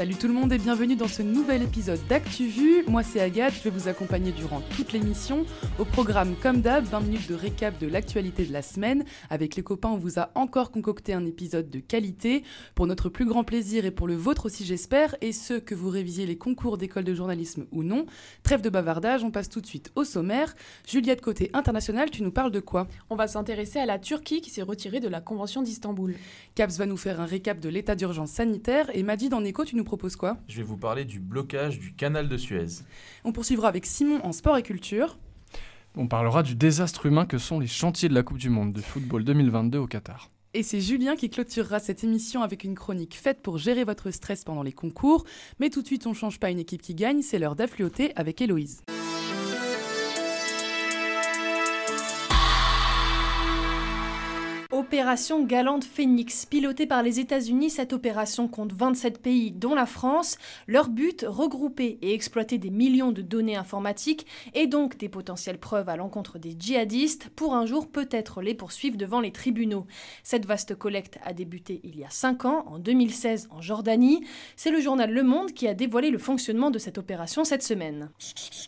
Salut tout le monde et bienvenue dans ce nouvel épisode d'ActuVu. Moi c'est Agathe, je vais vous accompagner durant toute l'émission. Au programme comme d'hab, 20 minutes de récap de l'actualité de la semaine. Avec les copains, on vous a encore concocté un épisode de qualité pour notre plus grand plaisir et pour le vôtre aussi j'espère, et ce que vous révisiez les concours d'école de journalisme ou non. Trêve de bavardage, on passe tout de suite au sommaire. Juliette côté international, tu nous parles de quoi? On va s'intéresser à la Turquie qui s'est retirée de la Convention d'Istanbul. Caps va nous faire un récap de l'état d'urgence sanitaire et Majid en écho, tu nous quoi? Je vais vous parler du blocage du canal de Suez. On poursuivra avec Simon en sport et culture. On parlera du désastre humain que sont les chantiers de la Coupe du Monde de football 2022 au Qatar. Et c'est Julien qui clôturera cette émission avec une chronique faite pour gérer votre stress pendant les concours. Mais tout de suite, on change pas une équipe qui gagne, c'est l'heure d'affluoter avec Héloïse. Opération Galante Phoenix. Pilotée par les États-Unis, cette opération compte 27 pays, dont la France. Leur but, regrouper et exploiter des millions de données informatiques et donc des potentielles preuves à l'encontre des djihadistes pour un jour peut-être les poursuivre devant les tribunaux. Cette vaste collecte a débuté il y a 5 ans, en 2016 en Jordanie. C'est le journal Le Monde qui a dévoilé le fonctionnement de cette opération cette semaine.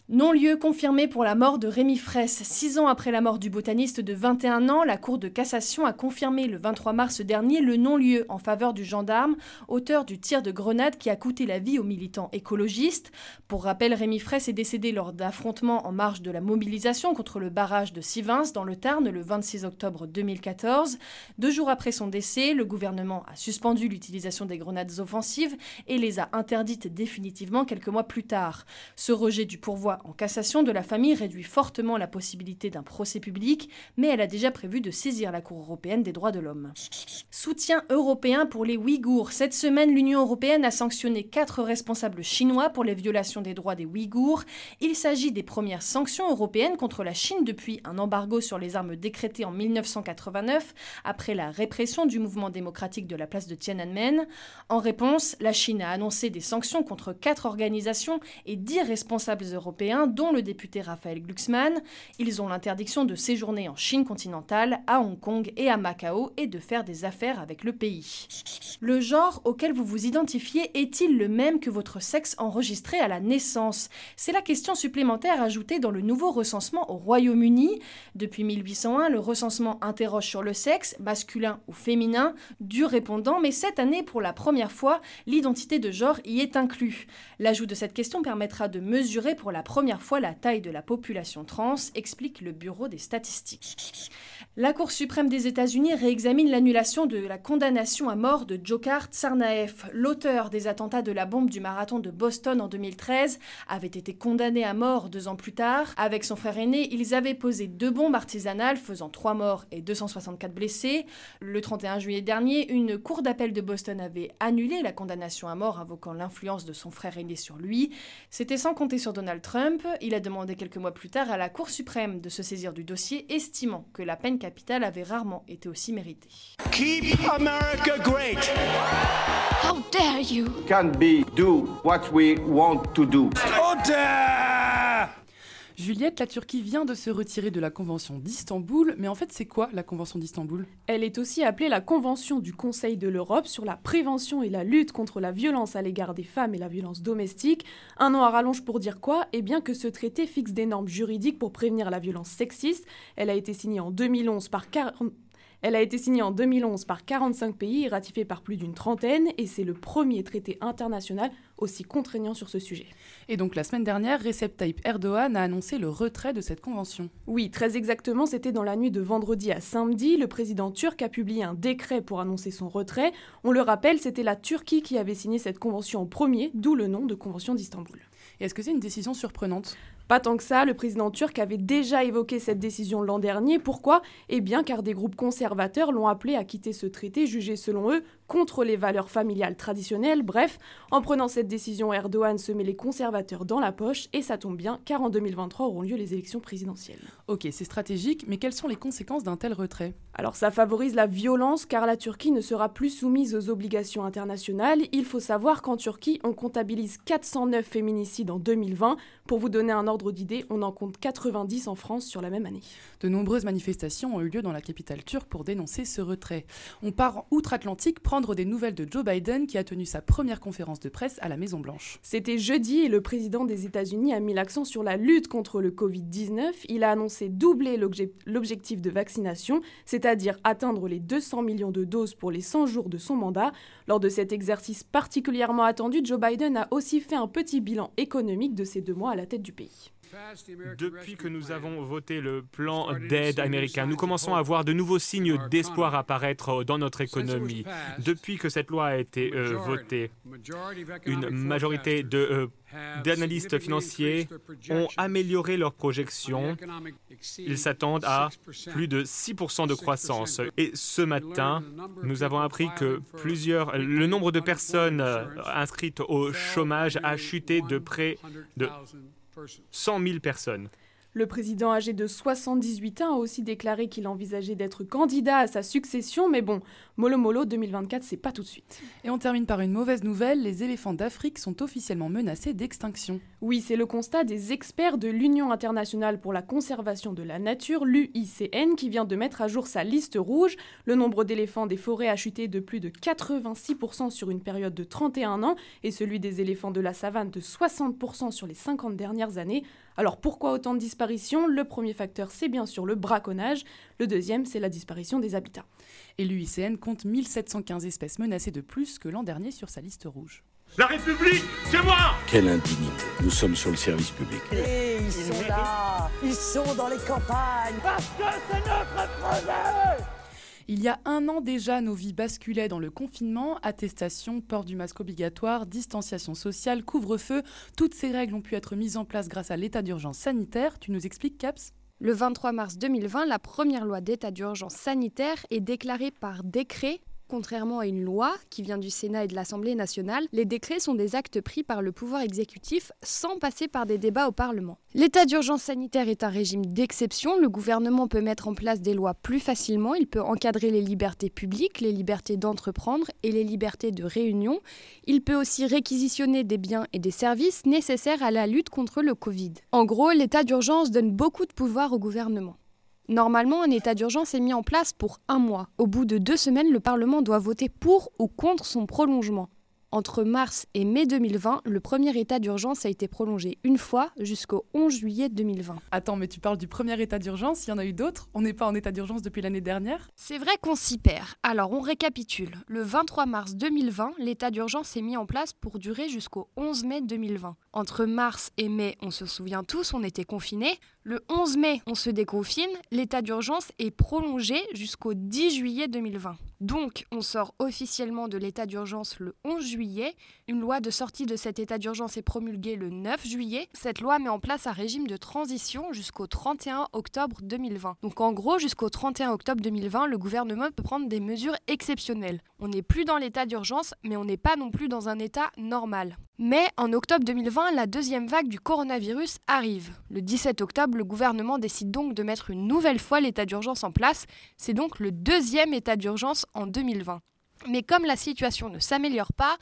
Non-lieu confirmé pour la mort de Rémi Fraisse. Six ans après la mort du botaniste de 21 ans, la Cour de cassation a confirmé le 23 mars dernier le non-lieu en faveur du gendarme, auteur du tir de grenade qui a coûté la vie aux militants écologistes. Pour rappel, Rémi Fraisse est décédé lors d'affrontements en marge de la mobilisation contre le barrage de Sivins dans le Tarn le 26 octobre 2014. Deux jours après son décès, le gouvernement a suspendu l'utilisation des grenades offensives et les a interdites définitivement quelques mois plus tard. Ce rejet du pourvoi en cassation de la famille réduit fortement la possibilité d'un procès public, mais elle a déjà prévu de saisir la Cour européenne des droits de l'homme. Soutien européen pour les Ouïghours. Cette semaine, l'Union européenne a sanctionné quatre responsables chinois pour les violations des droits des Ouïghours. Il s'agit des premières sanctions européennes contre la Chine depuis un embargo sur les armes décrété en 1989 après la répression du mouvement démocratique de la place de Tiananmen. En réponse, la Chine a annoncé des sanctions contre quatre organisations et dix responsables européens, dont le député Raphaël Glucksmann. Ils ont l'interdiction de séjourner en Chine continentale, à Hong Kong et à Macao et de faire des affaires avec le pays. Le genre auquel vous vous identifiez est-il le même que votre sexe enregistré à la naissance? C'est la question supplémentaire ajoutée dans le nouveau recensement au Royaume-Uni. Depuis 1801, le recensement interroge sur le sexe, masculin ou féminin, du répondant, mais cette année, pour la première fois, l'identité de genre y est inclus. L'ajout de cette question permettra de mesurer pour la première fois la taille de la population trans, explique le Bureau des statistiques. La Cour suprême des États-Unis réexamine l'annulation de la condamnation à mort de Dzhokhar Tsarnaev. L'auteur des attentats de la bombe du marathon de Boston en 2013 avait été condamné à mort deux ans plus tard. Avec son frère aîné, ils avaient posé deux bombes artisanales faisant trois morts et 264 blessés. Le 31 juillet dernier, une cour d'appel de Boston avait annulé la condamnation à mort invoquant l'influence de son frère aîné sur lui. C'était sans compter sur Donald Trump. Il a demandé quelques mois plus tard à la Cour suprême de se saisir du dossier, estimant que la peine capitale avait rarement été aussi méritée. Keep America great. How dare you? Can be do what we want to do. Juliette, la Turquie vient de se retirer de la Convention d'Istanbul, mais en fait c'est quoi la Convention d'Istanbul? Elle est aussi appelée la Convention du Conseil de l'Europe sur la prévention et la lutte contre la violence à l'égard des femmes et la violence domestique. Un nom à rallonge pour dire quoi? Eh bien que ce traité fixe des normes juridiques pour prévenir la violence sexiste. Elle a été signée en 2011 par 40... Elle a été signée en 2011 par 45 pays et ratifiée par plus d'une trentaine, et c'est le premier traité international aussi contraignant sur ce sujet. Et donc la semaine dernière, Recep Tayyip Erdogan a annoncé le retrait de cette convention. Oui, très exactement, c'était dans la nuit de vendredi à samedi. Le président turc a publié un décret pour annoncer son retrait. On le rappelle, c'était la Turquie qui avait signé cette convention en premier, d'où le nom de Convention d'Istanbul. Est-ce que c'est une décision surprenante? Pas tant que ça, le président turc avait déjà évoqué cette décision l'an dernier. Pourquoi? Eh bien car des groupes conservateurs l'ont appelé à quitter ce traité jugé selon eux contre les valeurs familiales traditionnelles. Bref, en prenant cette décision, Erdogan se met les conservateurs dans la poche et ça tombe bien car en 2023 auront lieu les élections présidentielles. Ok, c'est stratégique, mais quelles sont les conséquences d'un tel retrait? Alors ça favorise la violence car la Turquie ne sera plus soumise aux obligations internationales. Il faut savoir qu'en Turquie, on comptabilise 409 féminicides en 2020. Pour vous donner un ordre d'idée, on en compte 90 en France sur la même année. De nombreuses manifestations ont eu lieu dans la capitale turque pour dénoncer ce retrait. On part outre-Atlantique prendre des nouvelles de Joe Biden qui a tenu sa première conférence de presse à la Maison-Blanche. C'était jeudi et le président des États-Unis a mis l'accent sur la lutte contre le Covid-19. Il a annoncé doubler l'objectif de vaccination, c'est-à-dire atteindre les 200 millions de doses pour les 100 jours de son mandat. Lors de cet exercice particulièrement attendu, Joe Biden a aussi fait un petit bilan économique de ces deux mois à la tête du pays. Depuis que nous avons voté le plan d'aide américain, nous commençons à voir de nouveaux signes d'espoir apparaître dans notre économie. Depuis que cette loi a été euh, votée, une majorité de euh, d'analystes financiers ont amélioré leurs projections. Ils s'attendent à plus de 6% de croissance. Et ce matin, nous avons appris que plusieurs, le nombre de personnes euh, inscrites au chômage a chuté de près de 100 000 personnes. Le président âgé de 78 ans a aussi déclaré qu'il envisageait d'être candidat à sa succession, mais bon, Molo Molo 2024, c'est pas tout de suite. Et on termine par une mauvaise nouvelle, les éléphants d'Afrique sont officiellement menacés d'extinction. Oui, c'est le constat des experts de l'Union internationale pour la conservation de la nature, l'UICN, qui vient de mettre à jour sa liste rouge. Le nombre d'éléphants des forêts a chuté de plus de 86% sur une période de 31 ans, et celui des éléphants de la savane de 60% sur les 50 dernières années. Alors pourquoi autant de disparitions? Le premier facteur, c'est bien sûr le braconnage. Le deuxième, c'est la disparition des habitats. Et l'UICN compte 1715 espèces menacées de plus que l'an dernier sur sa liste rouge. La République, c'est moi Quelle indignité. Nous sommes sur le service public. Et ils sont là Ils sont dans les campagnes Parce que c'est notre projet il y a un an déjà, nos vies basculaient dans le confinement, attestation, port du masque obligatoire, distanciation sociale, couvre-feu. Toutes ces règles ont pu être mises en place grâce à l'état d'urgence sanitaire. Tu nous expliques, Caps? Le 23 mars 2020, la première loi d'état d'urgence sanitaire est déclarée par décret contrairement à une loi qui vient du Sénat et de l'Assemblée nationale, les décrets sont des actes pris par le pouvoir exécutif sans passer par des débats au Parlement. L'état d'urgence sanitaire est un régime d'exception. Le gouvernement peut mettre en place des lois plus facilement. Il peut encadrer les libertés publiques, les libertés d'entreprendre et les libertés de réunion. Il peut aussi réquisitionner des biens et des services nécessaires à la lutte contre le Covid. En gros, l'état d'urgence donne beaucoup de pouvoir au gouvernement. Normalement, un état d'urgence est mis en place pour un mois. Au bout de deux semaines, le Parlement doit voter pour ou contre son prolongement. Entre mars et mai 2020, le premier état d'urgence a été prolongé une fois jusqu'au 11 juillet 2020. Attends, mais tu parles du premier état d'urgence, il y en a eu d'autres? On n'est pas en état d'urgence depuis l'année dernière? C'est vrai qu'on s'y perd. Alors on récapitule. Le 23 mars 2020, l'état d'urgence est mis en place pour durer jusqu'au 11 mai 2020. Entre mars et mai, on se souvient tous, on était confinés. Le 11 mai, on se déconfine. L'état d'urgence est prolongé jusqu'au 10 juillet 2020. Donc, on sort officiellement de l'état d'urgence le 11 juillet. Une loi de sortie de cet état d'urgence est promulguée le 9 juillet. Cette loi met en place un régime de transition jusqu'au 31 octobre 2020. Donc, en gros, jusqu'au 31 octobre 2020, le gouvernement peut prendre des mesures exceptionnelles. On n'est plus dans l'état d'urgence, mais on n'est pas non plus dans un état normal. Mais en octobre 2020, la deuxième vague du coronavirus arrive. Le 17 octobre, le gouvernement décide donc de mettre une nouvelle fois l'état d'urgence en place. C'est donc le deuxième état d'urgence en 2020. Mais comme la situation ne s'améliore pas,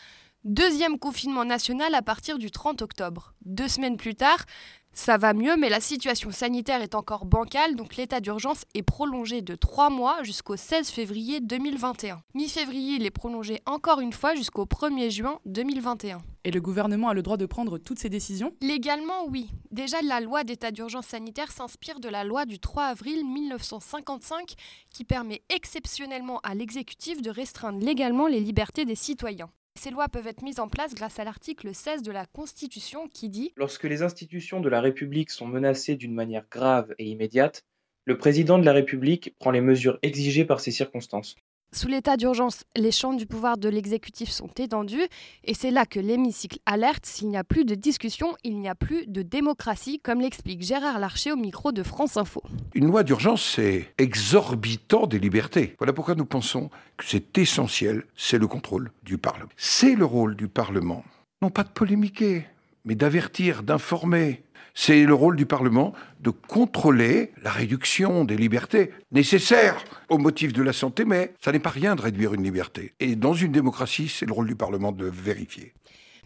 deuxième confinement national à partir du 30 octobre. Deux semaines plus tard, ça va mieux, mais la situation sanitaire est encore bancale, donc l'état d'urgence est prolongé de 3 mois jusqu'au 16 février 2021. Mi-février, il est prolongé encore une fois jusqu'au 1er juin 2021. Et le gouvernement a le droit de prendre toutes ces décisions? Légalement, oui. Déjà, la loi d'état d'urgence sanitaire s'inspire de la loi du 3 avril 1955 qui permet exceptionnellement à l'exécutif de restreindre légalement les libertés des citoyens. Ces lois peuvent être mises en place grâce à l'article 16 de la Constitution qui dit Lorsque les institutions de la République sont menacées d'une manière grave et immédiate, le président de la République prend les mesures exigées par ces circonstances. Sous l'état d'urgence, les champs du pouvoir de l'exécutif sont étendus et c'est là que l'hémicycle alerte s'il n'y a plus de discussion, il n'y a plus de démocratie, comme l'explique Gérard Larcher au micro de France Info. Une loi d'urgence, c'est exorbitant des libertés. Voilà pourquoi nous pensons que c'est essentiel, c'est le contrôle du Parlement. C'est le rôle du Parlement, non pas de polémiquer, mais d'avertir, d'informer, c'est le rôle du Parlement de contrôler la réduction des libertés nécessaires au motif de la santé, mais ça n'est pas rien de réduire une liberté. Et dans une démocratie, c'est le rôle du Parlement de vérifier.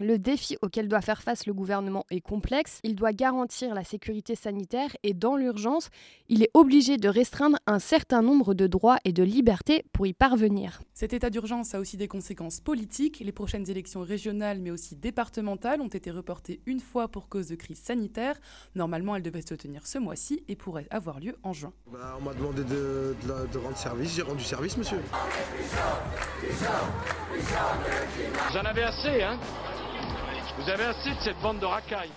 Le défi auquel doit faire face le gouvernement est complexe. Il doit garantir la sécurité sanitaire et dans l'urgence, il est obligé de restreindre un certain nombre de droits et de libertés pour y parvenir. Cet état d'urgence a aussi des conséquences politiques. Les prochaines élections régionales mais aussi départementales ont été reportées une fois pour cause de crise sanitaire. Normalement, elles devaient se tenir ce mois-ci et pourraient avoir lieu en juin. Bah, on m'a demandé de, de, de rendre service, j'ai rendu service, monsieur. Vous en avez assez, hein Vous avez assez de cette bande de racailles.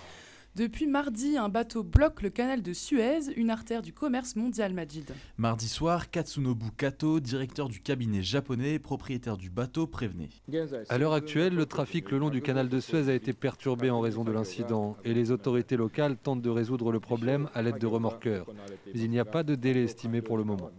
Depuis mardi, un bateau bloque le canal de Suez, une artère du commerce mondial, Majid. Mardi soir, Katsunobu Kato, directeur du cabinet japonais, propriétaire du bateau, prévenait. À l'heure actuelle, le trafic le long du canal de Suez a été perturbé en raison de l'incident et les autorités locales tentent de résoudre le problème à l'aide de remorqueurs. Mais il n'y a pas de délai estimé pour le moment.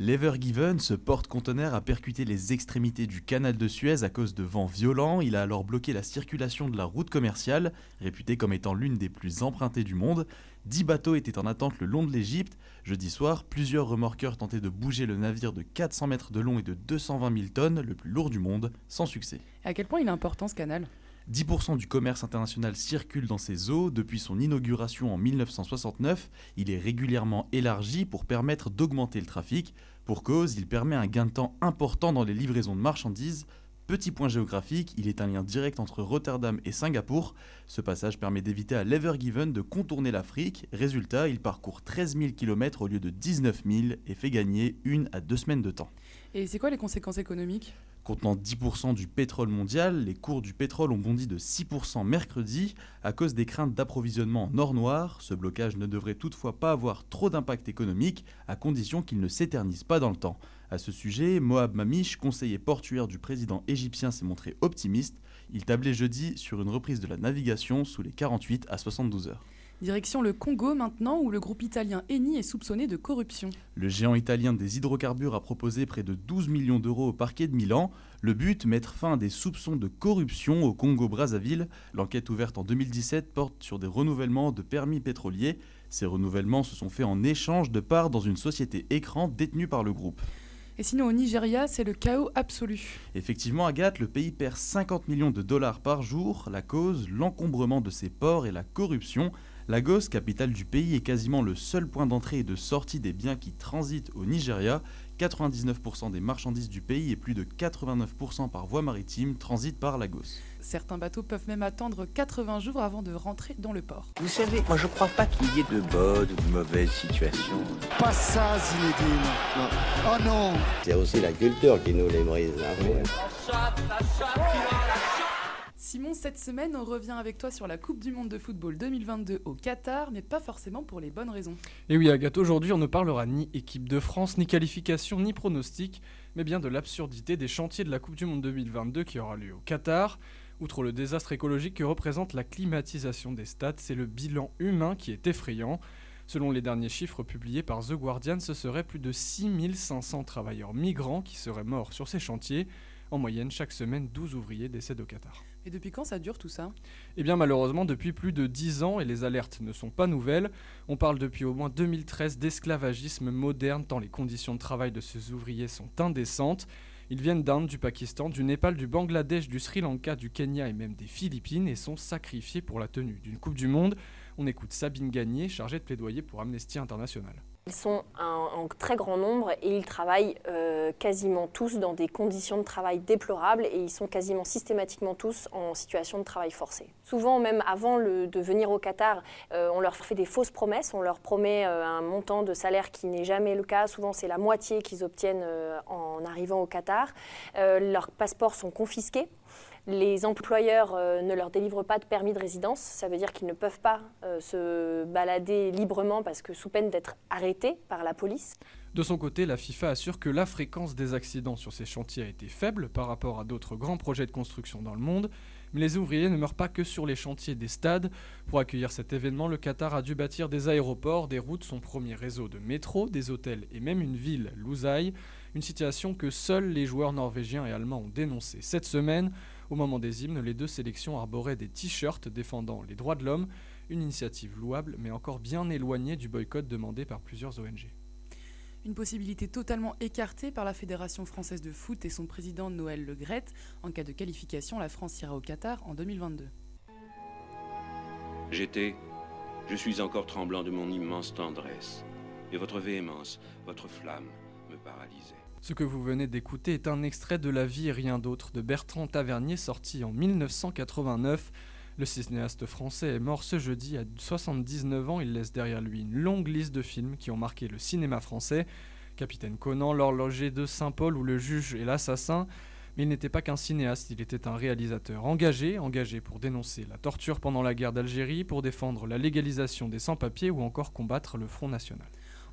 L'Ever Given, ce porte-conteneur, a percuté les extrémités du canal de Suez à cause de vents violents. Il a alors bloqué la circulation de la route commerciale, réputée comme étant l'une des plus empruntées du monde. Dix bateaux étaient en attente le long de l'Égypte. Jeudi soir, plusieurs remorqueurs tentaient de bouger le navire de 400 mètres de long et de 220 000 tonnes, le plus lourd du monde, sans succès. À quel point il est important ce canal? 10% du commerce international circule dans ces eaux. Depuis son inauguration en 1969, il est régulièrement élargi pour permettre d'augmenter le trafic. Pour cause, il permet un gain de temps important dans les livraisons de marchandises. Petit point géographique, il est un lien direct entre Rotterdam et Singapour. Ce passage permet d'éviter à l'Ever Given de contourner l'Afrique. Résultat, il parcourt 13 000 km au lieu de 19 000 et fait gagner une à deux semaines de temps. Et c'est quoi les conséquences économiques? Contenant 10% du pétrole mondial, les cours du pétrole ont bondi de 6% mercredi à cause des craintes d'approvisionnement en or noir. Ce blocage ne devrait toutefois pas avoir trop d'impact économique à condition qu'il ne s'éternise pas dans le temps. À ce sujet, Moab Mamish, conseiller portuaire du président égyptien, s'est montré optimiste. Il tablait jeudi sur une reprise de la navigation sous les 48 à 72 heures. Direction le Congo maintenant, où le groupe italien Eni est soupçonné de corruption. Le géant italien des hydrocarbures a proposé près de 12 millions d'euros au parquet de Milan. Le but, mettre fin à des soupçons de corruption au Congo-Brazzaville. L'enquête ouverte en 2017 porte sur des renouvellements de permis pétroliers. Ces renouvellements se sont faits en échange de parts dans une société écran détenue par le groupe. Et sinon, au Nigeria, c'est le chaos absolu. Effectivement, Agathe, le pays perd 50 millions de dollars par jour. La cause, l'encombrement de ses ports et la corruption. Lagos, capitale du pays, est quasiment le seul point d'entrée et de sortie des biens qui transitent au Nigeria. 99% des marchandises du pays et plus de 89% par voie maritime transitent par Lagos. Certains bateaux peuvent même attendre 80 jours avant de rentrer dans le port. Vous savez, moi je crois pas qu'il y ait de bonnes ou de mauvaises situations. Pas ça, Zinedine. Non. Oh non C'est aussi la culture qui nous les brise. Hein. Simon, cette semaine, on revient avec toi sur la Coupe du Monde de football 2022 au Qatar, mais pas forcément pour les bonnes raisons. Et oui, Agathe, aujourd'hui, on ne parlera ni équipe de France, ni qualification, ni pronostic, mais bien de l'absurdité des chantiers de la Coupe du Monde 2022 qui aura lieu au Qatar. Outre le désastre écologique que représente la climatisation des stades, c'est le bilan humain qui est effrayant. Selon les derniers chiffres publiés par The Guardian, ce serait plus de 6500 travailleurs migrants qui seraient morts sur ces chantiers. En moyenne, chaque semaine, 12 ouvriers décèdent au Qatar. Et depuis quand ça dure tout ça? Eh bien malheureusement depuis plus de 10 ans et les alertes ne sont pas nouvelles. On parle depuis au moins 2013 d'esclavagisme moderne tant les conditions de travail de ces ouvriers sont indécentes. Ils viennent d'Inde, du Pakistan, du Népal, du Bangladesh, du Sri Lanka, du Kenya et même des Philippines et sont sacrifiés pour la tenue d'une Coupe du Monde. On écoute Sabine Gagné, chargée de plaidoyer pour Amnesty International. Ils sont en très grand nombre et ils travaillent euh, quasiment tous dans des conditions de travail déplorables et ils sont quasiment systématiquement tous en situation de travail forcé. Souvent, même avant de venir au Qatar, euh, on leur fait des fausses promesses, on leur promet euh, un montant de salaire qui n'est jamais le cas. Souvent, c'est la moitié qu'ils obtiennent en arrivant au Qatar. Leurs passeports sont confisqués. Les employeurs euh, ne leur délivrent pas de permis de résidence. Ça veut dire qu'ils ne peuvent pas euh, se balader librement parce que sous peine d'être arrêtés par la police. De son côté, la FIFA assure que la fréquence des accidents sur ces chantiers a été faible par rapport à d'autres grands projets de construction dans le monde. Mais les ouvriers ne meurent pas que sur les chantiers des stades. Pour accueillir cet événement, le Qatar a dû bâtir des aéroports, des routes, son premier réseau de métro, des hôtels et même une ville, Lusail. Une situation que seuls les joueurs norvégiens et allemands ont dénoncée cette semaine. Au moment des hymnes, les deux sélections arboraient des t-shirts défendant les droits de l'homme, une initiative louable mais encore bien éloignée du boycott demandé par plusieurs ONG. Une possibilité totalement écartée par la Fédération française de foot et son président Noël Le En cas de qualification, la France ira au Qatar en 2022. J'étais, je suis encore tremblant de mon immense tendresse. Et votre véhémence, votre flamme me paralysait. Ce que vous venez d'écouter est un extrait de La vie et rien d'autre de Bertrand Tavernier sorti en 1989. Le cinéaste français est mort ce jeudi à 79 ans. Il laisse derrière lui une longue liste de films qui ont marqué le cinéma français. Capitaine Conan, L'horloger de Saint-Paul ou Le juge et l'assassin. Mais il n'était pas qu'un cinéaste, il était un réalisateur engagé, engagé pour dénoncer la torture pendant la guerre d'Algérie, pour défendre la légalisation des sans-papiers ou encore combattre le Front National.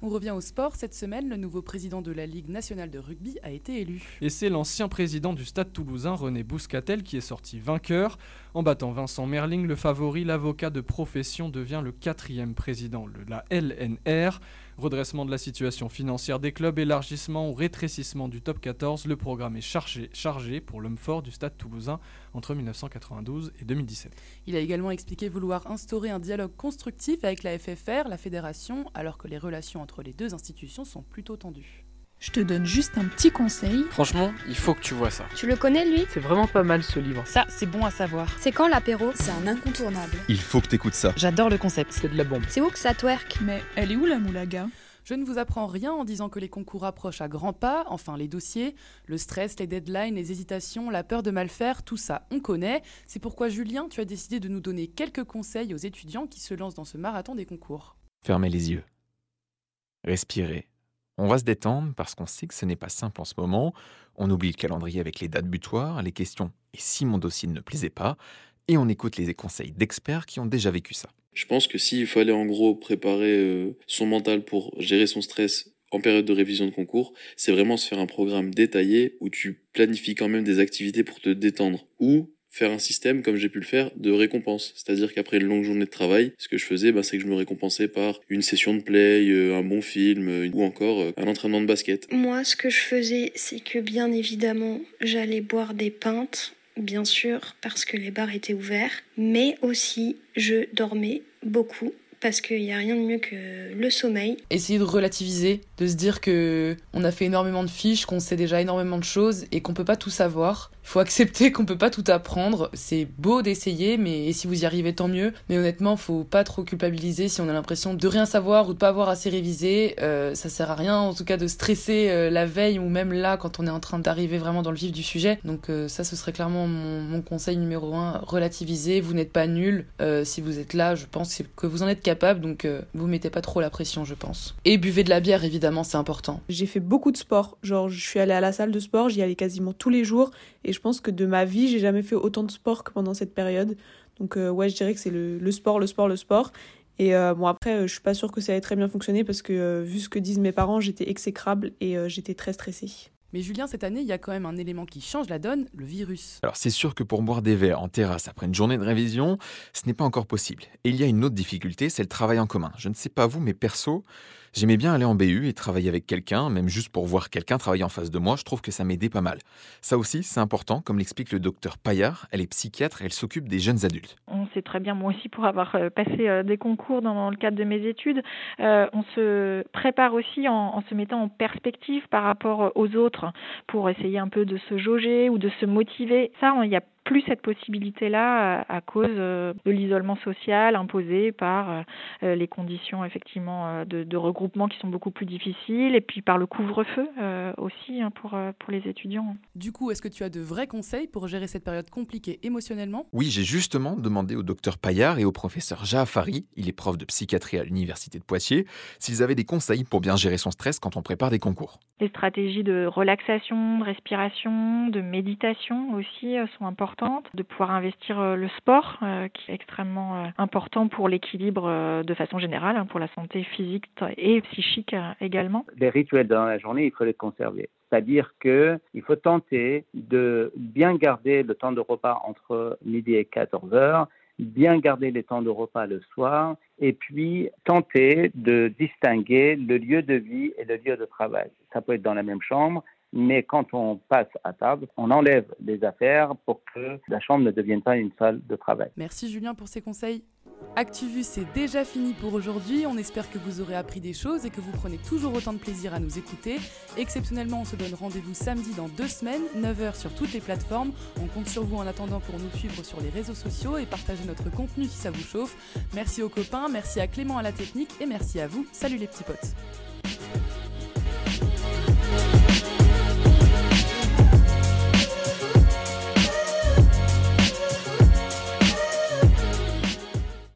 On revient au sport. Cette semaine, le nouveau président de la Ligue nationale de rugby a été élu. Et c'est l'ancien président du Stade toulousain, René Bouscatel, qui est sorti vainqueur. En battant Vincent Merling, le favori, l'avocat de profession devient le quatrième président de la LNR. Redressement de la situation financière des clubs, élargissement ou rétrécissement du top 14, le programme est chargé, pour l'homme fort du stade toulousain entre 1992 et 2017. Il a également expliqué vouloir instaurer un dialogue constructif avec la FFR, la fédération, alors que les relations entre les deux institutions sont plutôt tendues. Je te donne juste un petit conseil. Franchement, il faut que tu vois ça. Tu le connais, lui? C'est vraiment pas mal ce livre. Ça, c'est bon à savoir. C'est quand l'apéro? C'est un incontournable. Il faut que t'écoutes ça. J'adore le concept. C'est de la bombe. C'est où que ça twerk? Mais elle est où la moulaga? Je ne vous apprends rien en disant que les concours approchent à grands pas, enfin les dossiers, le stress, les deadlines, les hésitations, la peur de mal faire, tout ça on connaît. C'est pourquoi Julien, tu as décidé de nous donner quelques conseils aux étudiants qui se lancent dans ce marathon des concours. Fermez les yeux. Respirez. On va se détendre parce qu'on sait que ce n'est pas simple en ce moment. On oublie le calendrier avec les dates butoirs, les questions et si mon dossier ne plaisait pas, et on écoute les conseils d'experts qui ont déjà vécu ça. Je pense que s'il fallait en gros préparer euh, son mental pour gérer son stress en période de révision de concours, c'est vraiment se faire un programme détaillé où tu planifies quand même des activités pour te détendre ou faire un système comme j'ai pu le faire de récompense. C'est-à-dire qu'après une longue journée de travail, ce que je faisais, bah, c'est que je me récompensais par une session de play, euh, un bon film euh, ou encore un entraînement de basket. Moi, ce que je faisais, c'est que bien évidemment, j'allais boire des pintes bien sûr, parce que les bars étaient ouverts, mais aussi je dormais beaucoup parce qu'il n'y a rien de mieux que le sommeil. Essayer de relativiser, de se dire que on a fait énormément de fiches, qu'on sait déjà énormément de choses et qu'on peut pas tout savoir faut accepter qu'on peut pas tout apprendre. C'est beau d'essayer, mais si vous y arrivez, tant mieux. Mais honnêtement, faut pas trop culpabiliser si on a l'impression de rien savoir ou de pas avoir assez révisé. Euh, ça sert à rien, en tout cas, de stresser euh, la veille ou même là quand on est en train d'arriver vraiment dans le vif du sujet. Donc euh, ça, ce serait clairement mon, conseil numéro un. Relativiser. Vous n'êtes pas nul. si vous êtes là, je pense que vous en êtes capable. Donc vous mettez pas trop la pression, je pense. Et buvez de la bière, évidemment, c'est important. J'ai fait beaucoup de sport. Genre, je suis allée à la salle de sport, j'y allais quasiment tous les jours. Je pense que de ma vie, j'ai jamais fait autant de sport que pendant cette période. Donc euh, ouais, je dirais que c'est le, sport, le sport, le sport. Et euh, bon après, euh, je suis pas sûre que ça ait très bien fonctionné parce que vu ce que disent mes parents, j'étais exécrable et j'étais très stressée. Mais Julien, cette année, il y a quand même un élément qui change la donne, le virus. Alors c'est sûr que pour boire des verres en terrasse après une journée de révision, ce n'est pas encore possible. Et il y a une autre difficulté, c'est le travail en commun. Je ne sais pas vous, mais perso, J'aimais bien aller en BU et travailler avec quelqu'un, même juste pour voir quelqu'un travailler en face de moi, je trouve que ça m'aidait pas mal. Ça aussi, c'est important, comme l'explique le docteur Paillard, elle est psychiatre elle s'occupe des jeunes adultes. On sait très bien, moi aussi, pour avoir euh, passé euh, des concours dans le cadre de mes études, euh, on se prépare aussi en, se mettant en perspective par rapport aux autres pour essayer un peu de se jauger ou de se motiver. Ça, il y a plus cette possibilité-là à, cause euh, de l'isolement social imposé par euh, euh, les conditions effectivement de, regroupement qui sont beaucoup plus difficiles et puis par le couvre-feu aussi hein, pour, pour les étudiants. Du coup, est-ce que tu as de vrais conseils pour gérer cette période compliquée émotionnellement? Oui, j'ai justement demandé au docteur Paillard et au professeur Jaafari, il est prof de psychiatrie à l'université de Poitiers, s'ils avaient des conseils pour bien gérer son stress quand on prépare des concours. Les stratégies de relaxation, de respiration, de méditation aussi sont importantes de pouvoir investir euh, le sport, euh, qui est extrêmement euh, important pour l'équilibre de façon générale, hein, pour la santé physique et psychique également. Les rituels dans la journée, il faut les conserver. C'est-à-dire qu'il faut tenter de bien garder le temps de repas entre midi et 14 heures, bien garder les temps de repas le soir, et puis tenter de distinguer le lieu de vie et le lieu de travail. Ça peut être dans la même chambre, mais quand on passe à table, on enlève les affaires pour que la chambre ne devienne pas une salle de travail. Merci Julien pour ces conseils. ActuVu, c'est déjà fini pour aujourd'hui. On espère que vous aurez appris des choses et que vous prenez toujours autant de plaisir à nous écouter. Exceptionnellement, on se donne rendez-vous samedi dans deux semaines, 9h sur toutes les plateformes. On compte sur vous en attendant pour nous suivre sur les réseaux sociaux et partager notre contenu si ça vous chauffe. Merci aux copains, merci à Clément à la technique et merci à vous. Salut les petits potes.